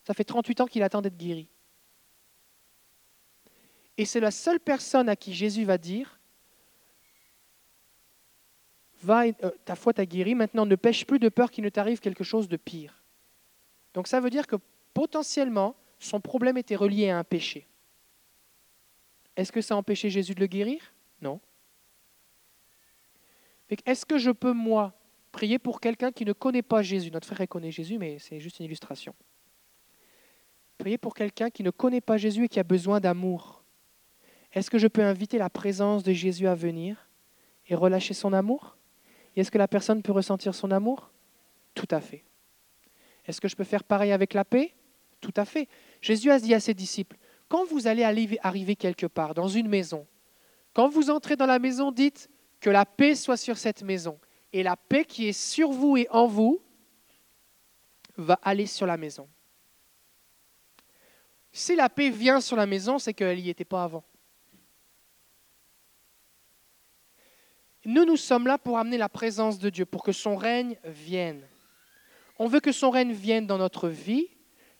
Ça fait 38 ans qu'il attend d'être guéri. Et c'est la seule personne à qui Jésus va dire, va, euh, ta foi t'a guéri, maintenant ne pêche plus de peur qu'il ne t'arrive quelque chose de pire. Donc ça veut dire que potentiellement, son problème était relié à un péché. Est-ce que ça a empêché Jésus de le guérir? Non. Est-ce que je peux, moi, prier pour quelqu'un qui ne connaît pas Jésus? Notre frère connaît Jésus, mais c'est juste une illustration. Prier pour quelqu'un qui ne connaît pas Jésus et qui a besoin d'amour. Est-ce que je peux inviter la présence de Jésus à venir et relâcher son amour? Et est-ce que la personne peut ressentir son amour? Tout à fait. Est-ce que je peux faire pareil avec la paix? Tout à fait. Jésus a dit à ses disciples, quand vous allez arriver quelque part, dans une maison, quand vous entrez dans la maison, dites que la paix soit sur cette maison. Et la paix qui est sur vous et en vous va aller sur la maison. Si la paix vient sur la maison, c'est qu'elle n'y était pas avant. Nous, nous sommes là pour amener la présence de Dieu, pour que son règne vienne. On veut que son règne vienne dans notre vie,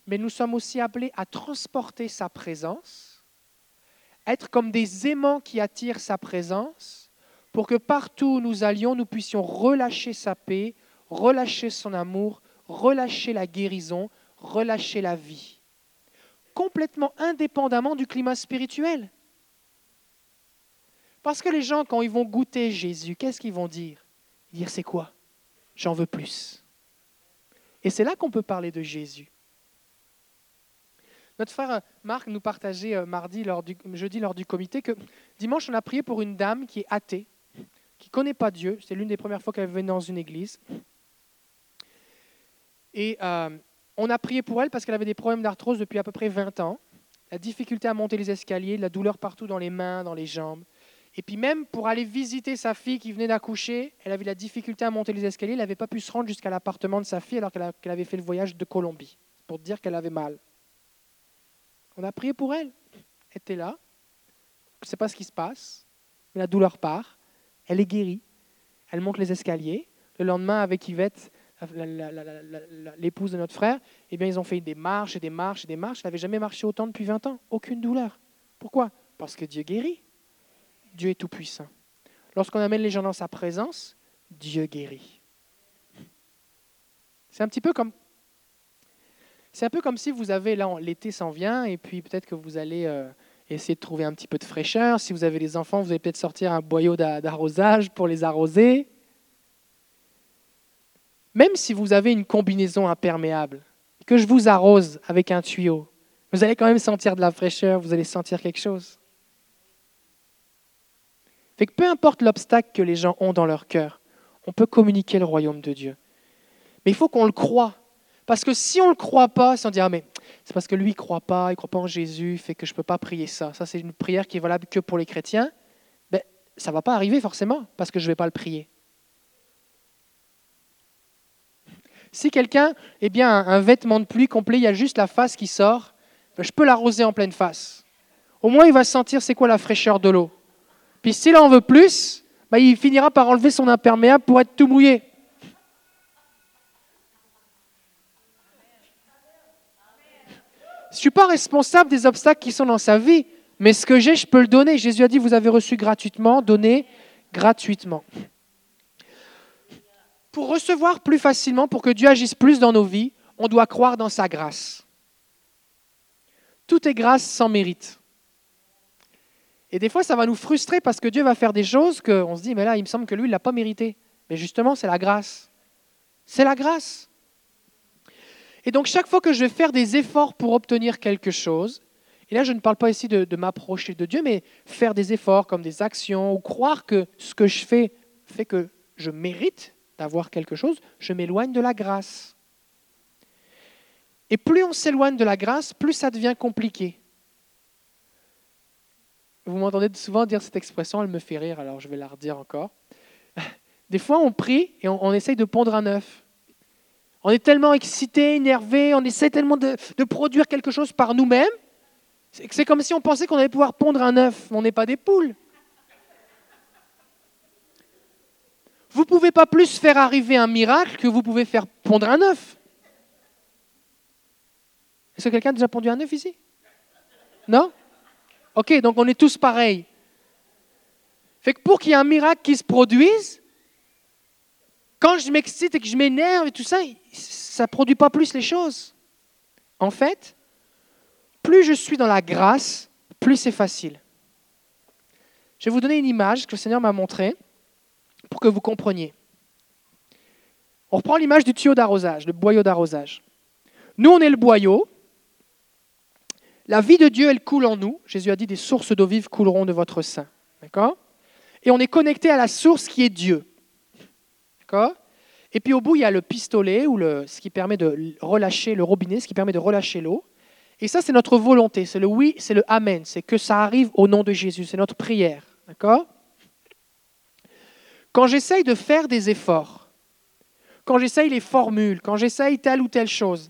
mais nous sommes aussi appelés à transporter sa présence, être comme des aimants qui attirent sa présence, pour que partout où nous allions, nous puissions relâcher sa paix, relâcher son amour, relâcher la guérison, relâcher la vie, complètement indépendamment du climat spirituel. Parce que les gens, quand ils vont goûter Jésus, qu'est-ce qu'ils vont dire? Dire, c'est quoi? J'en veux plus. Et c'est là qu'on peut parler de Jésus. Notre frère Marc nous partageait euh, mardi, jeudi, lors du comité, que dimanche, on a prié pour une dame qui est athée, qui ne connaît pas Dieu. C'est l'une des premières fois qu'elle venait dans une église. Et euh, on a prié pour elle parce qu'elle avait des problèmes d'arthrose depuis à peu près 20 ans. La difficulté à monter les escaliers, la douleur partout dans les mains, dans les jambes. Et puis même pour aller visiter sa fille qui venait d'accoucher, elle avait la difficulté à monter les escaliers. Elle n'avait pas pu se rendre jusqu'à l'appartement de sa fille alors qu'elle avait fait le voyage de Colombie, pour dire qu'elle avait mal. On a prié pour elle. Elle était là. Je ne sais pas ce qui se passe, mais la douleur part. Elle est guérie. Elle monte les escaliers. Le lendemain, avec Yvette, l'épouse de notre frère, eh bien, ils ont fait des marches et des marches et des marches. Elle n'avait jamais marché autant depuis 20 ans. Aucune douleur. Pourquoi? Parce que Dieu guérit. Dieu est tout-puissant. Lorsqu'on amène les gens dans sa présence, Dieu guérit. C'est un petit peu comme c'est un peu comme si vous avez là l'été s'en vient et puis peut-être que vous allez euh, essayer de trouver un petit peu de fraîcheur. Si vous avez des enfants, vous allez peut-être sortir un boyau d'arrosage pour les arroser. Même si vous avez une combinaison imperméable, que je vous arrose avec un tuyau, vous allez quand même sentir de la fraîcheur, vous allez sentir quelque chose. Fait que peu importe l'obstacle que les gens ont dans leur cœur, on peut communiquer le royaume de Dieu. Mais il faut qu'on le croie. Parce que si on ne le croit pas, si on dit Ah, mais c'est parce que lui ne croit pas, il ne croit pas en Jésus, fait que je ne peux pas prier ça. Ça, c'est une prière qui est valable que pour les chrétiens. Ben, ça ne va pas arriver forcément parce que je ne vais pas le prier. Si quelqu'un, eh bien, un vêtement de pluie complet, il y a juste la face qui sort, ben, je peux l'arroser en pleine face. Au moins, il va sentir c'est quoi la fraîcheur de l'eau. Puis s'il en veut plus, ben, il finira par enlever son imperméable pour être tout mouillé. Je ne suis pas responsable des obstacles qui sont dans sa vie, mais ce que j'ai, je peux le donner. Jésus a dit, vous avez reçu gratuitement, donnez gratuitement pour recevoir plus facilement, pour que Dieu agisse plus dans nos vies, on doit croire dans sa grâce. Tout est grâce sans mérite. Et des fois, ça va nous frustrer parce que Dieu va faire des choses qu'on se dit, mais là, il me semble que lui, il ne l'a pas mérité. Mais justement, c'est la grâce. C'est la grâce. Et donc, chaque fois que je vais faire des efforts pour obtenir quelque chose, et là, je ne parle pas ici de, m'approcher de Dieu, mais faire des efforts comme des actions ou croire que ce que je fais fait que je mérite d'avoir quelque chose, je m'éloigne de la grâce. Et plus on s'éloigne de la grâce, plus ça devient compliqué. Vous m'entendez souvent dire cette expression, elle me fait rire, alors je vais la redire encore. *laughs* Des fois, on prie et on, essaye de pondre un œuf. On est tellement excité, énervé, on essaie tellement de, produire quelque chose par nous-mêmes. C'est comme si on pensait qu'on allait pouvoir pondre un œuf. On n'est pas des poules. Vous ne pouvez pas plus faire arriver un miracle que vous pouvez faire pondre un œuf. Est-ce que quelqu'un a déjà pondu un œuf ici? Non? Ok, donc on est tous pareils. Fait que pour qu'il y ait un miracle qui se produise, quand je m'excite et que je m'énerve et tout ça, ça ne produit pas plus les choses. En fait, plus je suis dans la grâce, plus c'est facile. Je vais vous donner une image que le Seigneur m'a montrée pour que vous compreniez. On reprend l'image du tuyau d'arrosage, le boyau d'arrosage. Nous, on est le boyau. La vie de Dieu, elle coule en nous. Jésus a dit des sources d'eau vive couleront de votre sein. D'accord? Et on est connecté à la source qui est Dieu. Et puis au bout, il y a le pistolet, ou ce qui permet de relâcher, le robinet, ce qui permet de relâcher l'eau. Et ça, c'est notre volonté. C'est le oui, c'est le amen. C'est que ça arrive au nom de Jésus. C'est notre prière. D'accord quand j'essaye de faire des efforts, quand j'essaye les formules, quand j'essaye telle ou telle chose,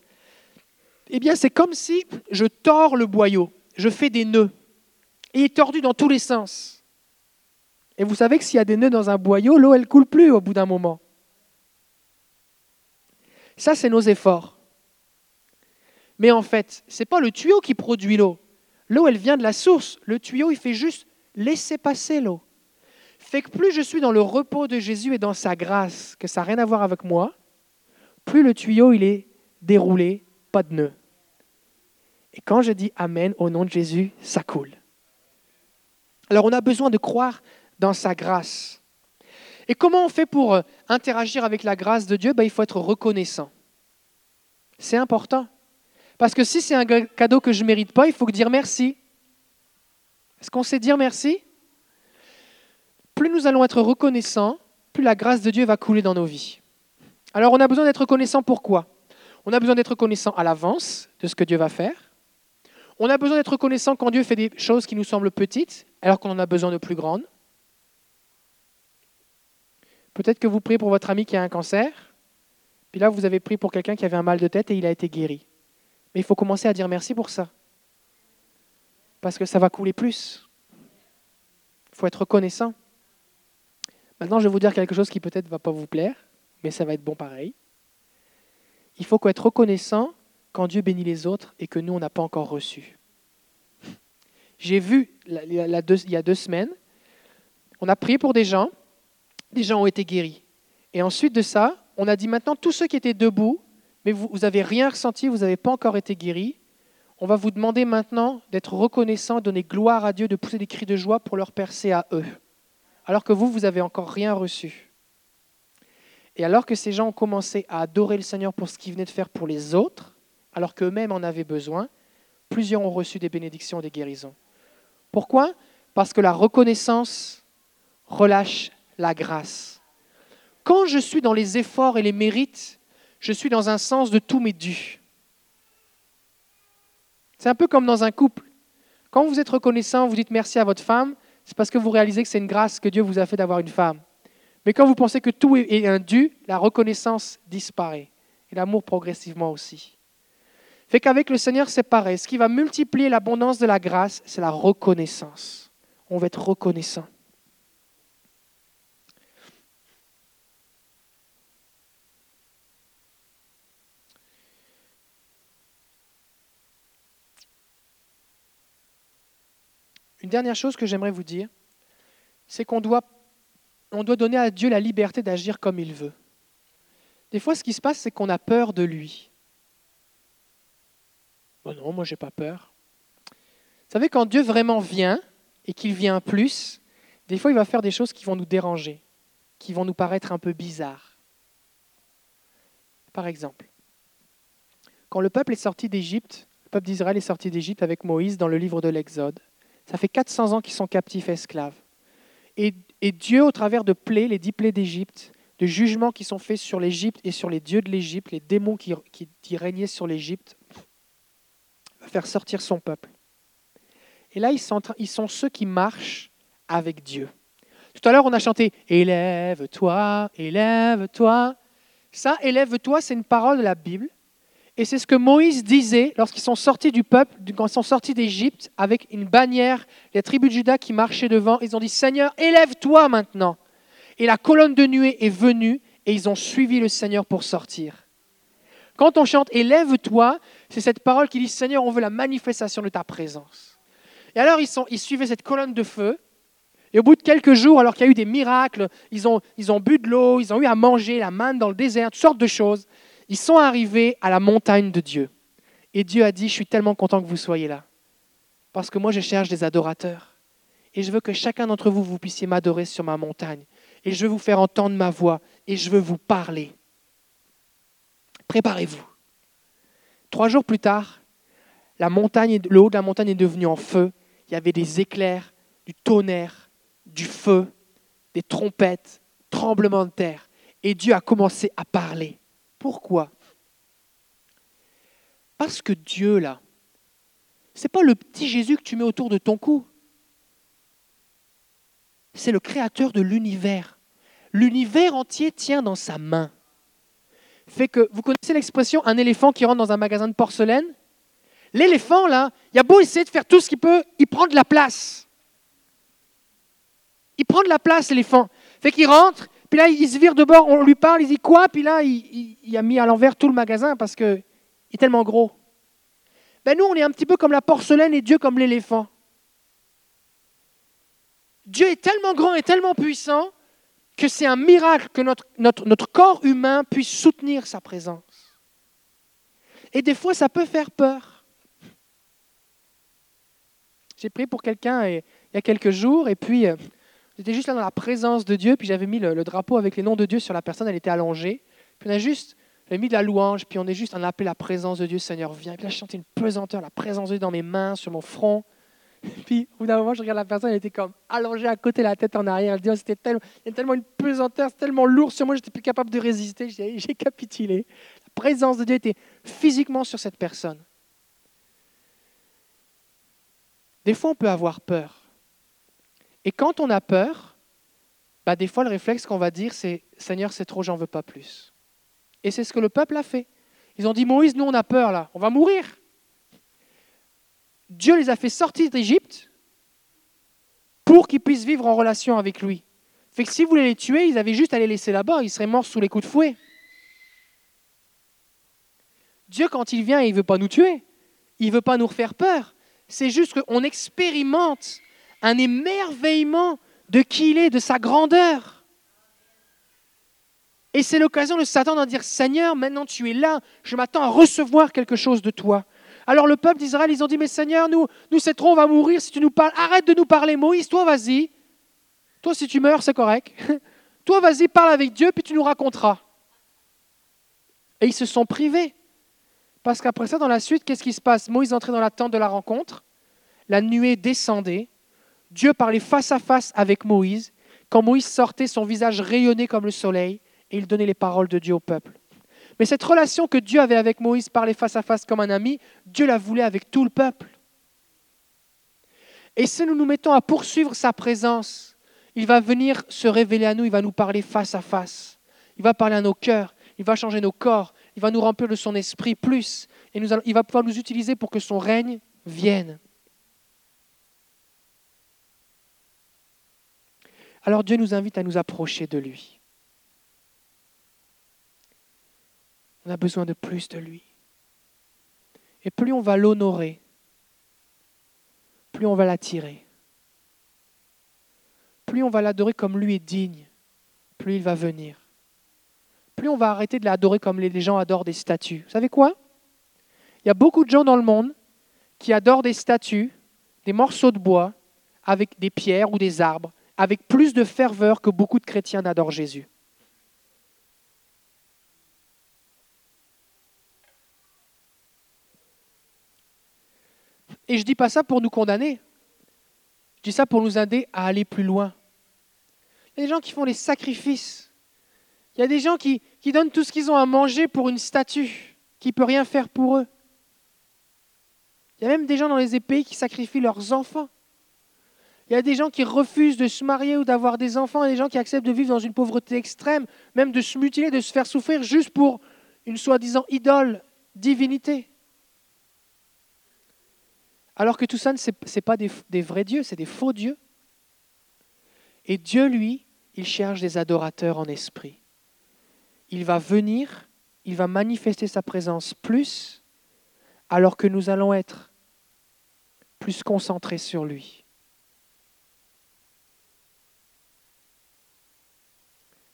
eh bien c'est comme si je tords le boyau, je fais des nœuds. Et il est tordu dans tous les sens. Et vous savez que s'il y a des nœuds dans un boyau, l'eau, elle coule plus au bout d'un moment. Ça, c'est nos efforts. Mais en fait, ce n'est pas le tuyau qui produit l'eau. L'eau, elle vient de la source. Le tuyau, il fait juste laisser passer l'eau fait que plus je suis dans le repos de Jésus et dans sa grâce, que ça n'a rien à voir avec moi, plus le tuyau il est déroulé, pas de nœud. Et quand je dis Amen au nom de Jésus, ça coule. Alors on a besoin de croire dans sa grâce. Et comment on fait pour euh, interagir avec la grâce de Dieu? Ben, Il faut être reconnaissant. C'est important. Parce que si c'est un cadeau que je ne mérite pas, il faut dire merci. Est-ce qu'on sait dire merci? Plus nous allons être reconnaissants, plus la grâce de Dieu va couler dans nos vies. Alors on a besoin d'être reconnaissant pourquoi On a besoin d'être reconnaissant à l'avance de ce que Dieu va faire. On a besoin d'être reconnaissant quand Dieu fait des choses qui nous semblent petites, alors qu'on en a besoin de plus grandes. Peut-être que vous priez pour votre ami qui a un cancer, puis là vous avez prié pour quelqu'un qui avait un mal de tête et il a été guéri. Mais il faut commencer à dire merci pour ça. Parce que ça va couler plus. Il faut être reconnaissant. Maintenant, je vais vous dire quelque chose qui peut-être ne va pas vous plaire, mais ça va être bon pareil. Il faut être reconnaissant quand Dieu bénit les autres et que nous, on n'a pas encore reçu. J'ai vu, il y a deux semaines, on a prié pour des gens, des gens ont été guéris. Et ensuite de ça, on a dit maintenant, tous ceux qui étaient debout, mais vous n'avez rien ressenti, vous n'avez pas encore été guéris, on va vous demander maintenant d'être reconnaissant, donner gloire à Dieu, de pousser des cris de joie pour leur percer à eux alors que vous, vous n'avez encore rien reçu. Et alors que ces gens ont commencé à adorer le Seigneur pour ce qu'il venait de faire pour les autres, alors qu'eux-mêmes en avaient besoin, plusieurs ont reçu des bénédictions des guérisons. Pourquoi? Parce que la reconnaissance relâche la grâce. Quand je suis dans les efforts et les mérites, je suis dans un sens de tous mes dus. C'est un peu comme dans un couple. Quand vous êtes reconnaissant, vous dites merci à votre femme, c'est parce que vous réalisez que c'est une grâce que Dieu vous a fait d'avoir une femme. Mais quand vous pensez que tout est un dû, la reconnaissance disparaît. Et l'amour progressivement aussi. Fait qu'avec le Seigneur, c'est pareil. Ce qui va multiplier l'abondance de la grâce, c'est la reconnaissance. On va être reconnaissant. Une dernière chose que j'aimerais vous dire, c'est qu'on doit, on doit donner à Dieu la liberté d'agir comme il veut. Des fois, ce qui se passe, c'est qu'on a peur de lui. Bon non, moi, j'ai pas peur. Vous savez, quand Dieu vraiment vient et qu'il vient plus, des fois, il va faire des choses qui vont nous déranger, qui vont nous paraître un peu bizarres. Par exemple, quand le peuple est sorti d'Égypte, le peuple d'Israël est sorti d'Égypte avec Moïse dans le livre de l'Exode, ça fait 400 ans qu'ils sont captifs esclaves. Et, Dieu, au travers de plaies, les dix plaies d'Égypte, de jugements qui sont faits sur l'Égypte et sur les dieux de l'Égypte, les démons qui, régnaient sur l'Égypte, va faire sortir son peuple. Et là, ils sont ceux qui marchent avec Dieu. Tout à l'heure, on a chanté Élève-toi, élève-toi. Ça, élève-toi, c'est une parole de la Bible et c'est ce que Moïse disait lorsqu'ils sont sortis du peuple, quand ils sont sortis d'Égypte, avec une bannière, les tribus de Juda qui marchaient devant. Ils ont dit Seigneur, élève-toi maintenant. Et la colonne de nuée est venue et ils ont suivi le Seigneur pour sortir. Quand on chante Élève-toi, c'est cette parole qui dit Seigneur, on veut la manifestation de ta présence. Et alors ils, suivaient cette colonne de feu. Et au bout de quelques jours, alors qu'il y a eu des miracles, ils ont, ils ont bu de l'eau, ils ont eu à manger, la manne dans le désert, toutes sortes de choses. Ils sont arrivés à la montagne de Dieu. Et Dieu a dit, je suis tellement content que vous soyez là. Parce que moi, je cherche des adorateurs. Et je veux que chacun d'entre vous, vous puissiez m'adorer sur ma montagne. Et je veux vous faire entendre ma voix. Et je veux vous parler. Préparez-vous. Trois jours plus tard, la montagne, le haut de la montagne est devenu en feu. Il y avait des éclairs, du tonnerre, du feu, des trompettes, tremblements de terre. Et Dieu a commencé à parler. Pourquoi? Parce que Dieu, là, c'est pas le petit Jésus que tu mets autour de ton cou. C'est le créateur de l'univers. L'univers entier tient dans sa main. Fait que, vous connaissez l'expression un éléphant qui rentre dans un magasin de porcelaine? L'éléphant, là, il a beau essayer de faire tout ce qu'il peut, il prend de la place. Il prend de la place, l'éléphant. Fait qu'il rentre, puis là, il se vire de bord, on lui parle, il dit quoi? Puis là, il, a mis à l'envers tout le magasin parce qu'il est tellement gros. Ben nous, on est un petit peu comme la porcelaine et Dieu comme l'éléphant. Dieu est tellement grand et tellement puissant que c'est un miracle que notre, corps humain puisse soutenir sa présence. Et des fois, ça peut faire peur. J'ai prié pour quelqu'un il y a quelques jours, et puis euh, J'étais juste là dans la présence de Dieu, puis j'avais mis le, drapeau avec les noms de Dieu sur la personne, elle était allongée. Puis on a juste mis de la louange, puis on est juste, on a appelé la présence de Dieu, Seigneur, viens. Puis là, je chantais une pesanteur, la présence de Dieu dans mes mains, sur mon front. *laughs* Puis au bout d'un moment, je regarde la personne, elle était comme allongée à côté, la tête en arrière. Elle dit, oh, c'était tellement, tellement une pesanteur, c'est tellement lourd sur moi, j'étais plus capable de résister. *laughs* J'ai capitulé. La présence de Dieu était physiquement sur cette personne. Des fois, on peut avoir peur. Et quand on a peur, bah, des fois le réflexe qu'on va dire c'est Seigneur, c'est trop, j'en veux pas plus. Et c'est ce que le peuple a fait. Ils ont dit Moïse, nous on a peur là, on va mourir. Dieu les a fait sortir d'Égypte pour qu'ils puissent vivre en relation avec lui. Fait que si vous voulez les tuer, ils avaient juste à les laisser là-bas, ils seraient morts sous les coups de fouet. Dieu, quand il vient, il ne veut pas nous tuer. Il ne veut pas nous refaire peur. C'est juste qu'on expérimente un émerveillement de qui il est, de sa grandeur. Et c'est l'occasion de s'attendre à dire, Seigneur, maintenant tu es là, je m'attends à recevoir quelque chose de toi. Alors le peuple d'Israël, ils ont dit, mais Seigneur, nous, nous c'est trop, on va mourir si tu nous parles. Arrête de nous parler, Moïse, toi vas-y. Toi, si tu meurs, c'est correct. *laughs* toi, vas-y, parle avec Dieu, puis tu nous raconteras. Et ils se sont privés. Parce qu'après ça, dans la suite, qu'est-ce qui se passe? Moïse entrait dans la tente de la rencontre, la nuée descendait, Dieu parlait face à face avec Moïse. Quand Moïse sortait, son visage rayonnait comme le soleil et il donnait les paroles de Dieu au peuple. Mais cette relation que Dieu avait avec Moïse, parlait face à face comme un ami, Dieu la voulait avec tout le peuple. Et si nous nous mettons à poursuivre sa présence, il va venir se révéler à nous, il va nous parler face à face. Il va parler à nos cœurs, il va changer nos corps, il va nous remplir de son esprit plus, et il va pouvoir nous utiliser pour que son règne vienne. Alors Dieu nous invite à nous approcher de lui. On a besoin de plus de lui. Et plus on va l'honorer, plus on va l'attirer. Plus on va l'adorer comme lui est digne, plus il va venir. Plus on va arrêter de l'adorer comme les gens adorent des statues. Vous savez quoi? Il y a beaucoup de gens dans le monde qui adorent des statues, des morceaux de bois, avec des pierres ou des arbres, avec plus de ferveur que beaucoup de chrétiens n'adorent Jésus. Et je ne dis pas ça pour nous condamner. Je dis ça pour nous aider à aller plus loin. Il y a des gens qui font des sacrifices. Il y a des gens qui, qui donnent tout ce qu'ils ont à manger pour une statue qui ne peut rien faire pour eux. Il y a même des gens dans les pays qui sacrifient leurs enfants. Il y a des gens qui refusent de se marier ou d'avoir des enfants, il y a des gens qui acceptent de vivre dans une pauvreté extrême, même de se mutiler, de se faire souffrir juste pour une soi-disant idole, divinité. Alors que tout ça, ce n'est pas des, des vrais dieux, c'est des faux dieux. Et Dieu, lui, il cherche des adorateurs en esprit. Il va venir, il va manifester sa présence plus, alors que nous allons être plus concentrés sur lui.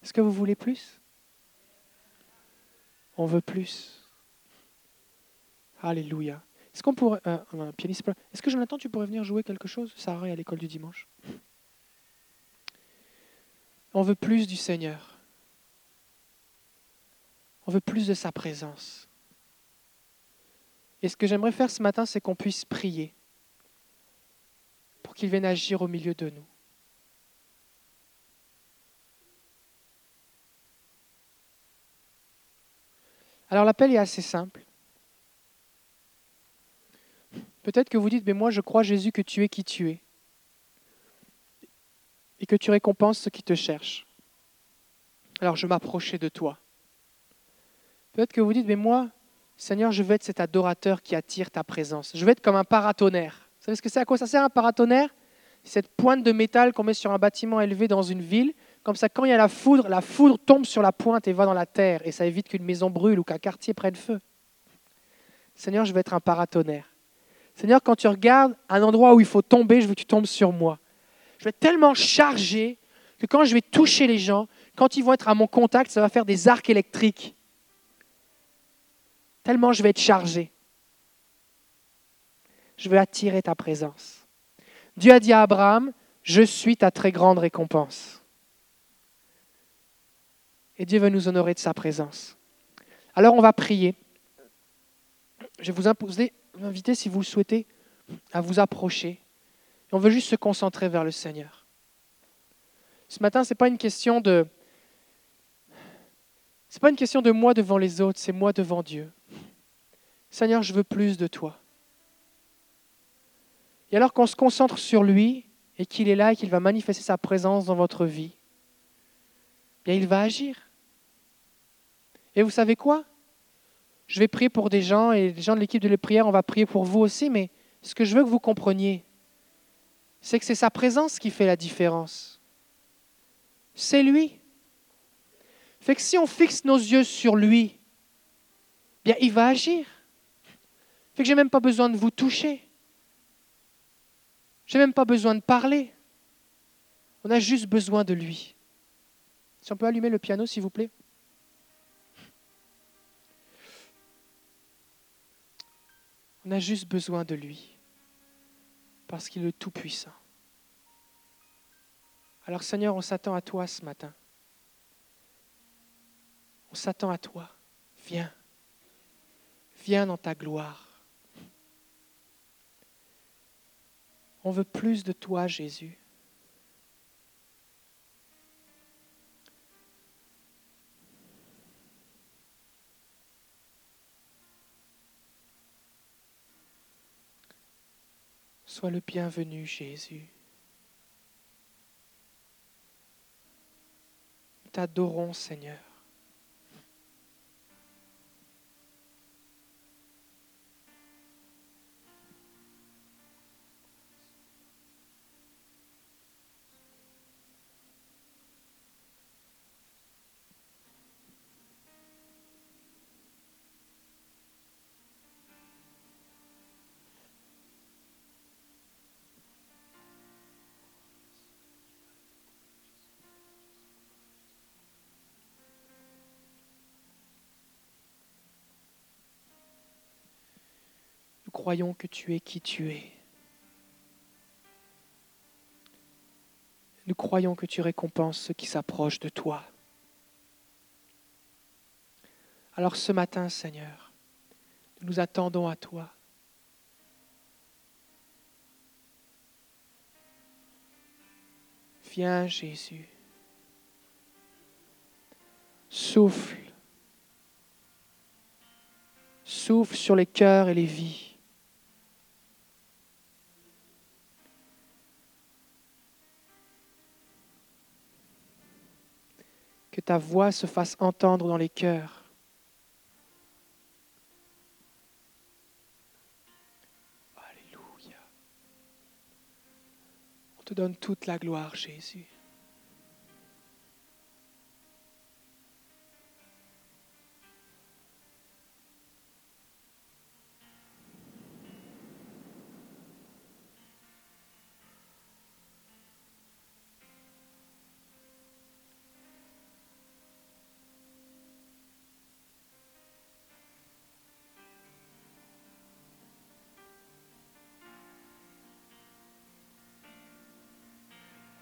Est-ce que vous voulez plus? On veut plus. Alléluia. Est-ce qu'on pourrait. Un pianiste. Est-ce que Jonathan, tu pourrais venir jouer quelque chose Sarah est à l'école du dimanche? On veut plus du Seigneur. On veut plus de sa présence. Et ce que j'aimerais faire ce matin, c'est qu'on puisse prier pour qu'il vienne agir au milieu de nous. Alors l'appel est assez simple. Peut-être que vous dites, mais moi je crois Jésus que tu es qui tu es et que tu récompenses ceux qui te cherchent. Alors je m'approchais de toi. Peut-être que vous dites, mais moi, Seigneur, je veux être cet adorateur qui attire ta présence. Je veux être comme un paratonnerre. Vous savez ce que c'est À quoi ça sert un paratonnerre? Cette pointe de métal qu'on met sur un bâtiment élevé dans une ville comme ça, quand il y a la foudre, la foudre tombe sur la pointe et va dans la terre, et ça évite qu'une maison brûle ou qu'un quartier prenne feu. Seigneur, je veux être un paratonnerre. Seigneur, quand tu regardes un endroit où il faut tomber, je veux que tu tombes sur moi. Je vais être tellement chargé que quand je vais toucher les gens, quand ils vont être à mon contact, ça va faire des arcs électriques. Tellement je vais être chargé. Je veux attirer ta présence. Dieu a dit à Abraham, je suis ta très grande récompense. Et Dieu veut nous honorer de sa présence. Alors on va prier. Je vais vous inviter, si vous le souhaitez, à vous approcher. On veut juste se concentrer vers le Seigneur. Ce matin, ce n'est pas une question de. C'est pas une question de moi devant les autres, c'est moi devant Dieu. Seigneur, je veux plus de toi. Et alors qu'on se concentre sur lui et qu'il est là et qu'il va manifester sa présence dans votre vie, bien il va agir. Et vous savez quoi? Je vais prier pour des gens et les gens de l'équipe de la prière, on va prier pour vous aussi, mais ce que je veux que vous compreniez, c'est que c'est sa présence qui fait la différence. C'est lui. Fait que si on fixe nos yeux sur lui, bien il va agir. Fait que j'ai même pas besoin de vous toucher. J'ai même pas besoin de parler. On a juste besoin de lui. Si on peut allumer le piano, s'il vous plaît. On a juste besoin de lui, parce qu'il est Tout-Puissant. Alors Seigneur, on s'attend à toi ce matin. On s'attend à toi. Viens. Viens dans ta gloire. On veut plus de toi, Jésus. Sois le bienvenu, Jésus. Nous t'adorons, Seigneur. Croyons que tu es qui tu es. Nous croyons que tu récompenses ceux qui s'approchent de toi. Alors ce matin, Seigneur, nous nous attendons à toi. Viens, Jésus. Souffle. Souffle sur les cœurs et les vies. Ta voix se fasse entendre dans les cœurs. Alléluia. On te donne toute la gloire, Jésus.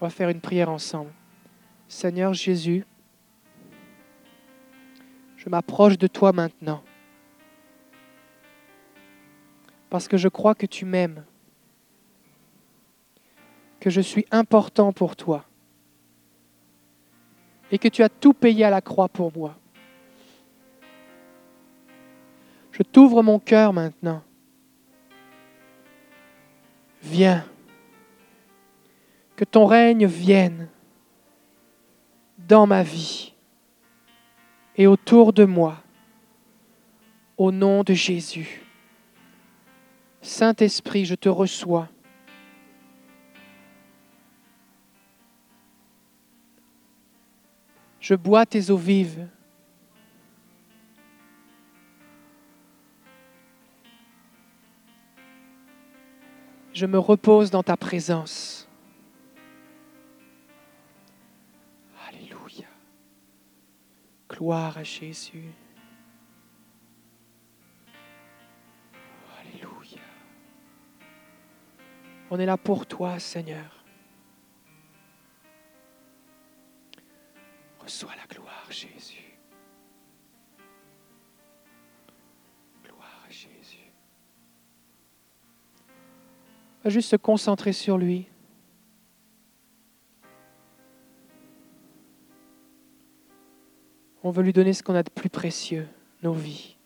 On va faire une prière ensemble. Seigneur Jésus, je m'approche de toi maintenant. Parce que je crois que tu m'aimes. Que je suis important pour toi. Et que tu as tout payé à la croix pour moi. Je t'ouvre mon cœur maintenant. Viens que ton règne vienne dans ma vie et autour de moi, au nom de Jésus. Saint-Esprit, je te reçois. Je bois tes eaux vives. Je me repose dans ta présence. Gloire à Jésus. Alléluia. On est là pour toi, Seigneur. Reçois la gloire, Jésus. Gloire à Jésus. va juste se concentrer sur lui. On veut lui donner ce qu'on a de plus précieux, nos vies.